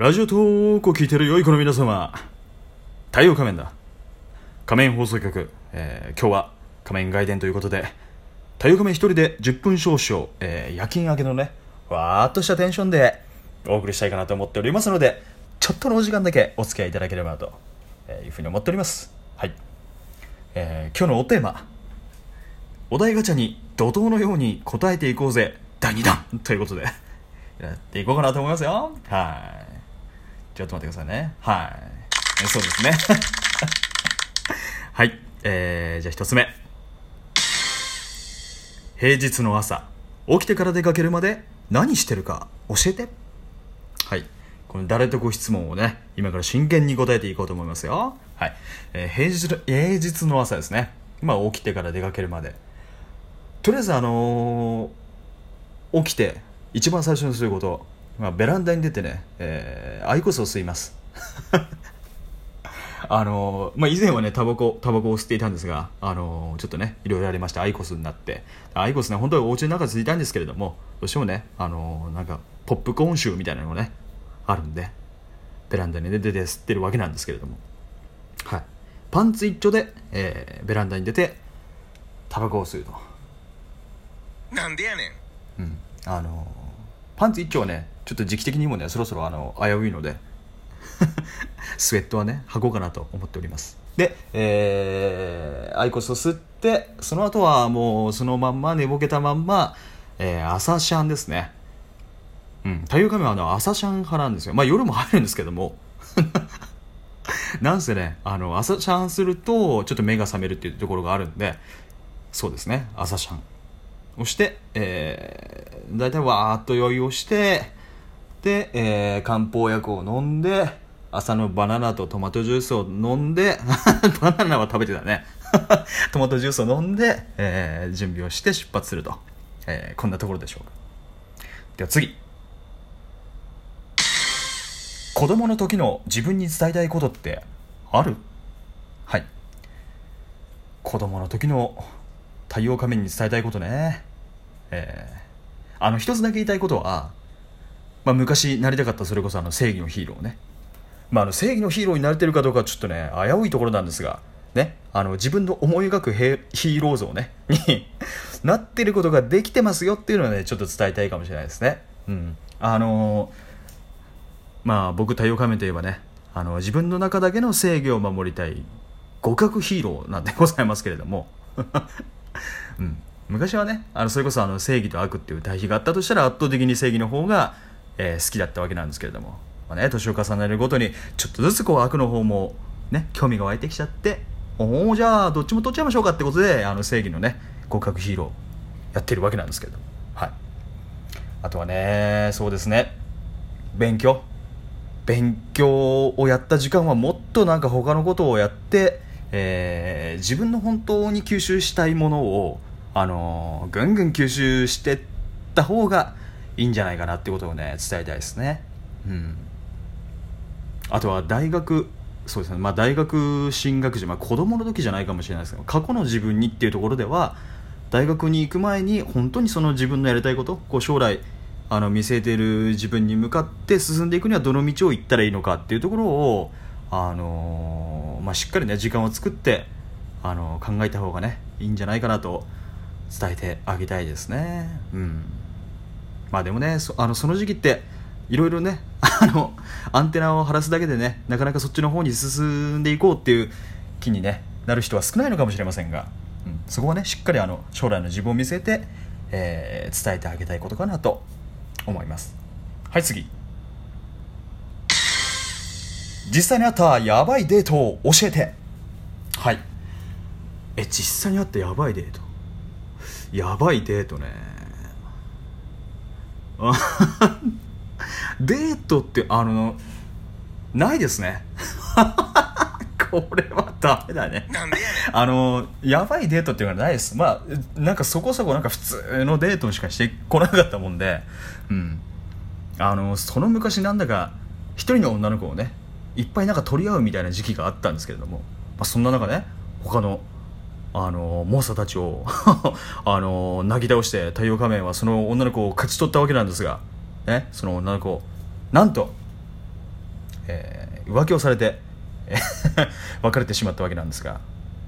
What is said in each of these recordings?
ラジオトークを聞いてる良い子の皆様。太陽仮面だ。仮面放送局、えー今日は仮面外伝ということで太陽仮面一人で10分少々、えー夜勤明けのねわーっとしたテンションでお送りしたいかなと思っておりますのでちょっとのお時間だけお付き合いいただければとえいうふうに思っております。はい、えー今日のおテーマ。お題ガチャに怒涛のように答えていこうぜ。第2弾。ということでやっていこうかなと思いますよ。はい。ちょっと待ってくださいね。はい。そうですね。はい。えー、じゃあ一つ目。平日の朝起きてから出かけるまで何してるか教えて。はい。この誰とご質問をね今から真剣に答えていこうと思いますよ。はい、えー平日の平日の朝ですね。まあ起きてから出かけるまで。とりあえずあのー起きて一番最初にすること、まあ、ベランダに出てね、えーアイコスを吸います。あのーまあ、以前はねタバコタバコを吸っていたんですが、あのーちょっとねいろいろありましてアイコスになって。アイコスね本当はお家の中で吸いたいんですけれどもどうしてもね、あのーなんかポップコーン臭みたいなのがねあるんでベランダに出て吸ってるわけなんですけれども。はい。パンツ一丁で、えーベランダに出てタバコを吸うと。なんでやねん。うん。あのーパンツ一丁ねちょっと時期的にもねそろそろあの危ういので スウェットはね履こうかなと思っております。で、えーアイコスを吸ってその後はもうそのまんま寝ぼけたまんま、えー朝シャンですね。うん太陽仮面はあの朝シャン派なんですよ。まあ夜も入るんですけども。なんせねあの朝シャンするとちょっと目が覚めるっていうところがあるんでそうですね朝シャン。をして、えー、大体わーっと酔いをしてで、えー漢方薬を飲んで朝のバナナとトマトジュースを飲んで バナナは食べてたね。トマトジュースを飲んで、えー準備をして出発すると、えーこんなところでしょうか。では次。子供の時の自分に伝えたいことってある？はい。子供の時の太陽仮面に伝えたいことね。えー。あの一つだけ言いたいことは、まあ、昔なりたかったそれこそあの正義のヒーローね、まあ、あの正義のヒーローになれてるかどうかちょっとね危ういところなんですがね。あの自分の思い描くヒーロー像ね。になってることができてますよっていうのはねちょっと伝えたいかもしれないですね。うん。あのまあ僕太陽仮面といえばねあの自分の中だけの正義を守りたい互角ヒーローなんでございますけれども、うん、昔はねあのそれこそあの正義と悪っていう対比があったとしたら圧倒的に正義の方が、えー好きだったわけなんですけれども、まあね、年を重ねるごとにちょっとずつこう悪の方も、ね、興味が湧いてきちゃっておおじゃあどっちも取っちゃいましょうかってことであの正義のね互角ヒーローやってるわけなんですけれども、はい、あとはねそうですね。勉強。勉強をやった時間はもっとなんか他のことをやって、えー自分の本当に吸収したいものを、あのーぐんぐん吸収してった方がいいんじゃないかなってことをね伝えたいですね。うん。あとは大学そうですね。まあ大学進学時、まあ、子供の時じゃないかもしれないですけど過去の自分にっていうところでは大学に行く前に本当にその自分のやりたいことこう将来あの見据えている自分に向かって進んでいくにはどの道を行ったらいいのかっていうところを、あのーまあ、しっかりね時間を作って、あのー考えた方がねいいんじゃないかなと伝えてあげたいですね。うん。まあでもねそあのその時期っていろいろね あのアンテナを張らすだけでねなかなかそっちの方に進んでいこうっていう気に、ね、なる人は少ないのかもしれませんが、うん、そこはねしっかりあの将来の自分を見据えて、えー伝えてあげたいことかなと思います。はい次。実際にあったやばいデートを教えて。はい。え実際にあったやばいデート？やばいデートね。あデートってあのないですね。これはダメだね。あのやばいデートっていうのはないです。まあなんかそこそこなんか普通のデートしかしてこなかったもんで。うん。あのその昔なんだか一人の女の子をねいっぱいなんか取り合うみたいな時期があったんですけれども、まあ、そんな中ね他のあの猛者たちを あのなぎ倒して太陽仮面はその女の子を勝ち取ったわけなんですが、ね、その女の子なんとえー浮気をされて 別れてしまったわけなんですが、ま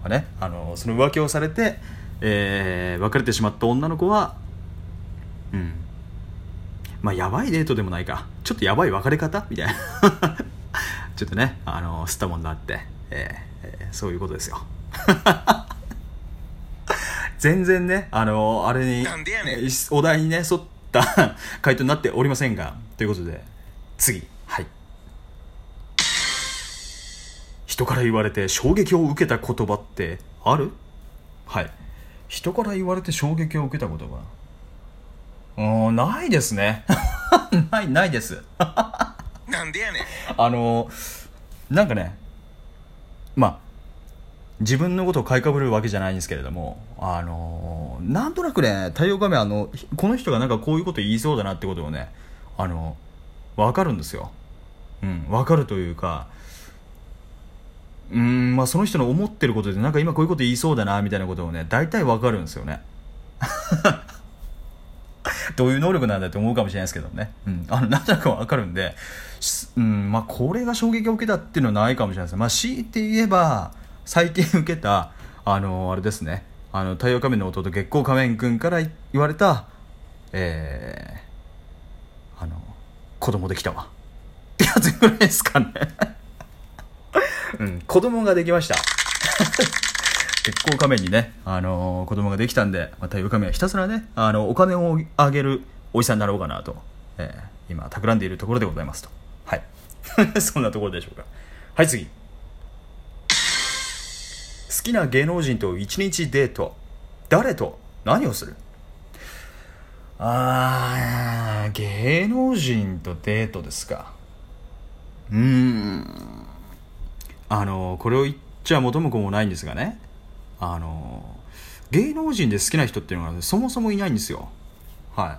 あね、あのその浮気をされて、えー別れてしまった女の子はうん。まあやばいデートでもないか。ちょっとやばい別れ方？みたいな。ちょっとねあの吸ったもんだって、ええーそういうことですよ。全然ねあのあれにお題にね沿った 回答になっておりませんがということで次はい。人から言われて衝撃を受けた言葉ってある？はい。人から言われて衝撃を受けた言葉。うーんないですね。ないないです。なんでやねん。あのなんかねまあ自分のことを買いかぶるわけじゃないんですけれどもあのなんとなくね太陽仮面あのこの人がなんかこういうこと言いそうだなってことをねあの分かるんですよ。うん分かるというかうんまあその人の思ってることでなんか今こういうこと言いそうだなみたいなことをね大体分かるんですよね。どういう能力なんだって思うかもしれないですけどね、うん、あのなんとなく分かるんで、うんまあ、これが衝撃を受けたっていうのはないかもしれないです。まあ、強いて言えば最近受けたあのあれですねあの太陽仮面の弟月光仮面君から言われたえー、あの子供できたわってやつぐらいですかねうん子供ができました月光仮面にね、あのー子供ができたんで、まあ、太陽仮面はひたすらね、あのお金をあげるおじさんになろうかなと、えー今、企んでいるところでございますと。はい。そんなところでしょうか。はい、次。好きな芸能人と一日デート。誰と？何をする？あー、芸能人とデートですか。うーん。あのこれを言っちゃ元も子もないんですがねあの芸能人で好きな人っていうのが、そもそもいないんですよは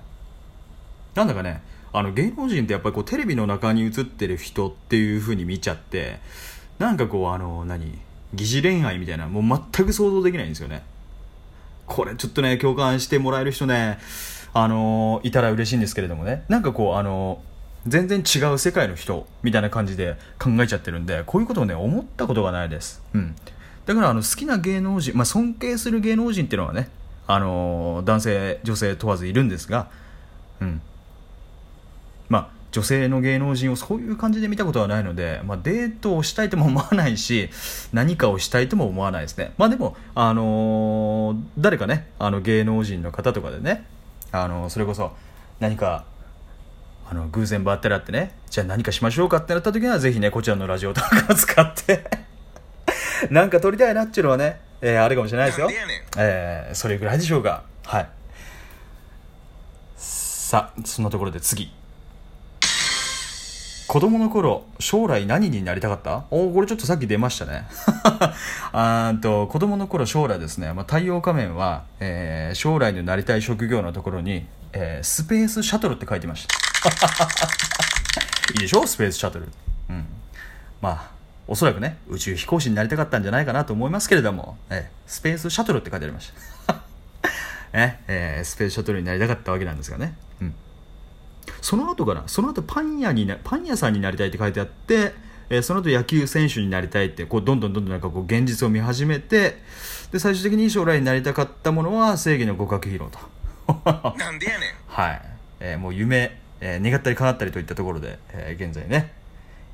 いなんだかねあの芸能人ってやっぱりこうテレビの中に映ってる人っていう風に見ちゃってなんかこうあの何？疑似恋愛みたいなもう全く想像できないんですよね。これちょっとね共感してもらえる人ねあのいたら嬉しいんですけれどもね。なんかこうあの全然違う世界の人みたいな感じで考えちゃってるんでこういうことをね思ったことがないです。うん。だからあの好きな芸能人、まあ、尊敬する芸能人っていうのはねあの男性女性問わずいるんですがうん。まあ女性の芸能人をそういう感じで見たことはないので、まあ、デートをしたいとも思わないし 何かをしたいとも思わないですね。まあでも、あのー誰かねあの芸能人の方とかでね、あのーそれこそ何かあの偶然ばったり会ってねじゃあ何かしましょうかってなった時にはぜひねこちらのラジオとか使って なんか撮りたいなっていうのはね、えーあるかもしれないですよ。えーそれぐらいでしょうかはい。さあそんなところで次子供の頃将来何になりたかった？おおこれちょっとさっき出ましたね。あーんと子供の頃将来ですね、まあ、太陽仮面は、えー将来のなりたい職業のところに、えースペースシャトルって書いてました。いいでしょ？スペースシャトル。うん。まあおそらくね宇宙飛行士になりたかったんじゃないかなと思いますけれども、えースペースシャトルって書いてありました。ねえースペースシャトルになりたかったわけなんですがね、うん、その後かな？その後パン屋になパン屋さんになりたいって書いてあって、えーその後野球選手になりたいってこうどんどんどんどんなんかこう現実を見始めてで最終的に将来になりたかったものは正義の極悪ヒーローと。なんでやねん。はい、えーもう夢、えー願ったり叶ったりといったところで、えー現在ね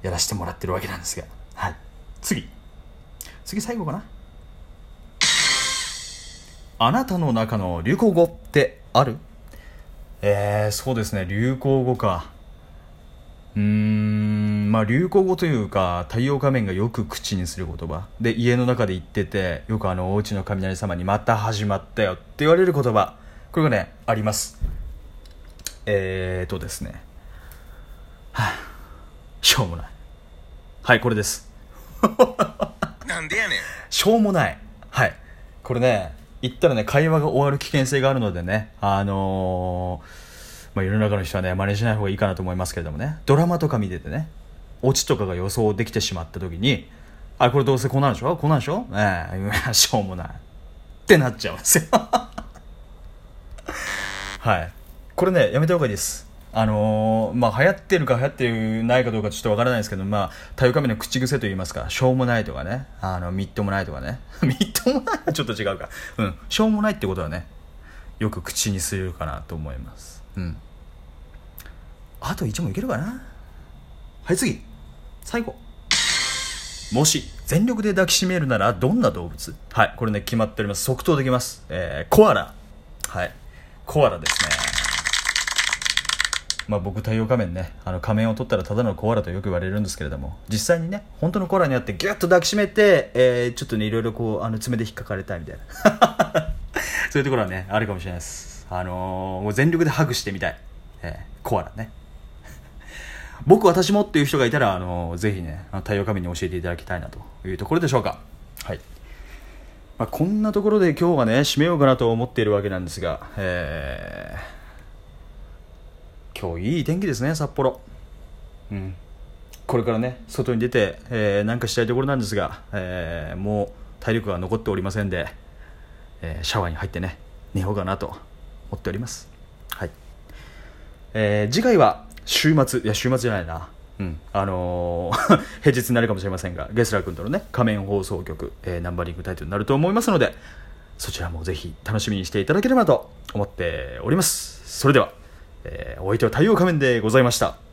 やらせてもらってるわけなんですが、はい、次。次最後かな？あなたの中の流行語ってある？えー、そうですね流行語か。うーんまあ流行語というか太陽仮面がよく口にする言葉。で家の中で言っててよくあのお家の雷様にまた始まったよって言われる言葉。これがねあります。えーとですね。はあしょうもない。はいこれです。なんでやねん。しょうもない。はい。これね、言ったらね、会話が終わる危険性があるのでね、あのーまあ、世の中の人はね、真似しない方がいいかなと思いますけれどもね、ドラマとか見ててね、オチとかが予想できてしまった時に、あ、これどうせこうなんでしょ？こうなんでしょ？ええ しょうもない。ってなっちゃうんですよ。はい。これね、やめた方がいいです。あのーまあ流行ってるか流行ってないかどうかちょっとわからないですけど、まあ、太陽仮面の口癖と言いますか、しょうもないとかね、あの、みっともないとかね、みっともない？はちょっと違うか。うん、しょうもないってことはね、よく口にするかなと思います。うん。あと1問いけるかな？はい、次。最後。もし全力で抱きしめるならどんな動物？はいこれね決まっております。即答できます、えー、コアラ。はい。コアラですね。まあ僕太陽仮面ねあの仮面を取ったらただのコアラとよく言われるんですけれども実際にね本当のコアラに会ってギュッと抱きしめて、えーちょっとねいろいろこうあの爪で引っかかれたいみたいな。そういうところはねあるかもしれないです。あのーもう全力でハグしてみたい、えーコアラね。僕私もっていう人がいたら、あのぜひね太陽仮面に教えていただきたいなというところでしょうか。はい、まあ、こんなところで今日はね締めようかなと思っているわけなんですが、えー今日いい天気ですね札幌。うん。これからね外に出て、えーなんかしたいところなんですが、えーもう体力が残っておりませんで、えーシャワーに入ってね寝ようかなと思っております。はい。えー次回は週末いや週末じゃないな。うん。あのー 平日になるかもしれませんがゲスラー君とのね仮面放送局、えーナンバリングタイトルになると思いますのでそちらもぜひ楽しみにしていただければと思っております。それでは、えーお相手は太陽仮面でございました。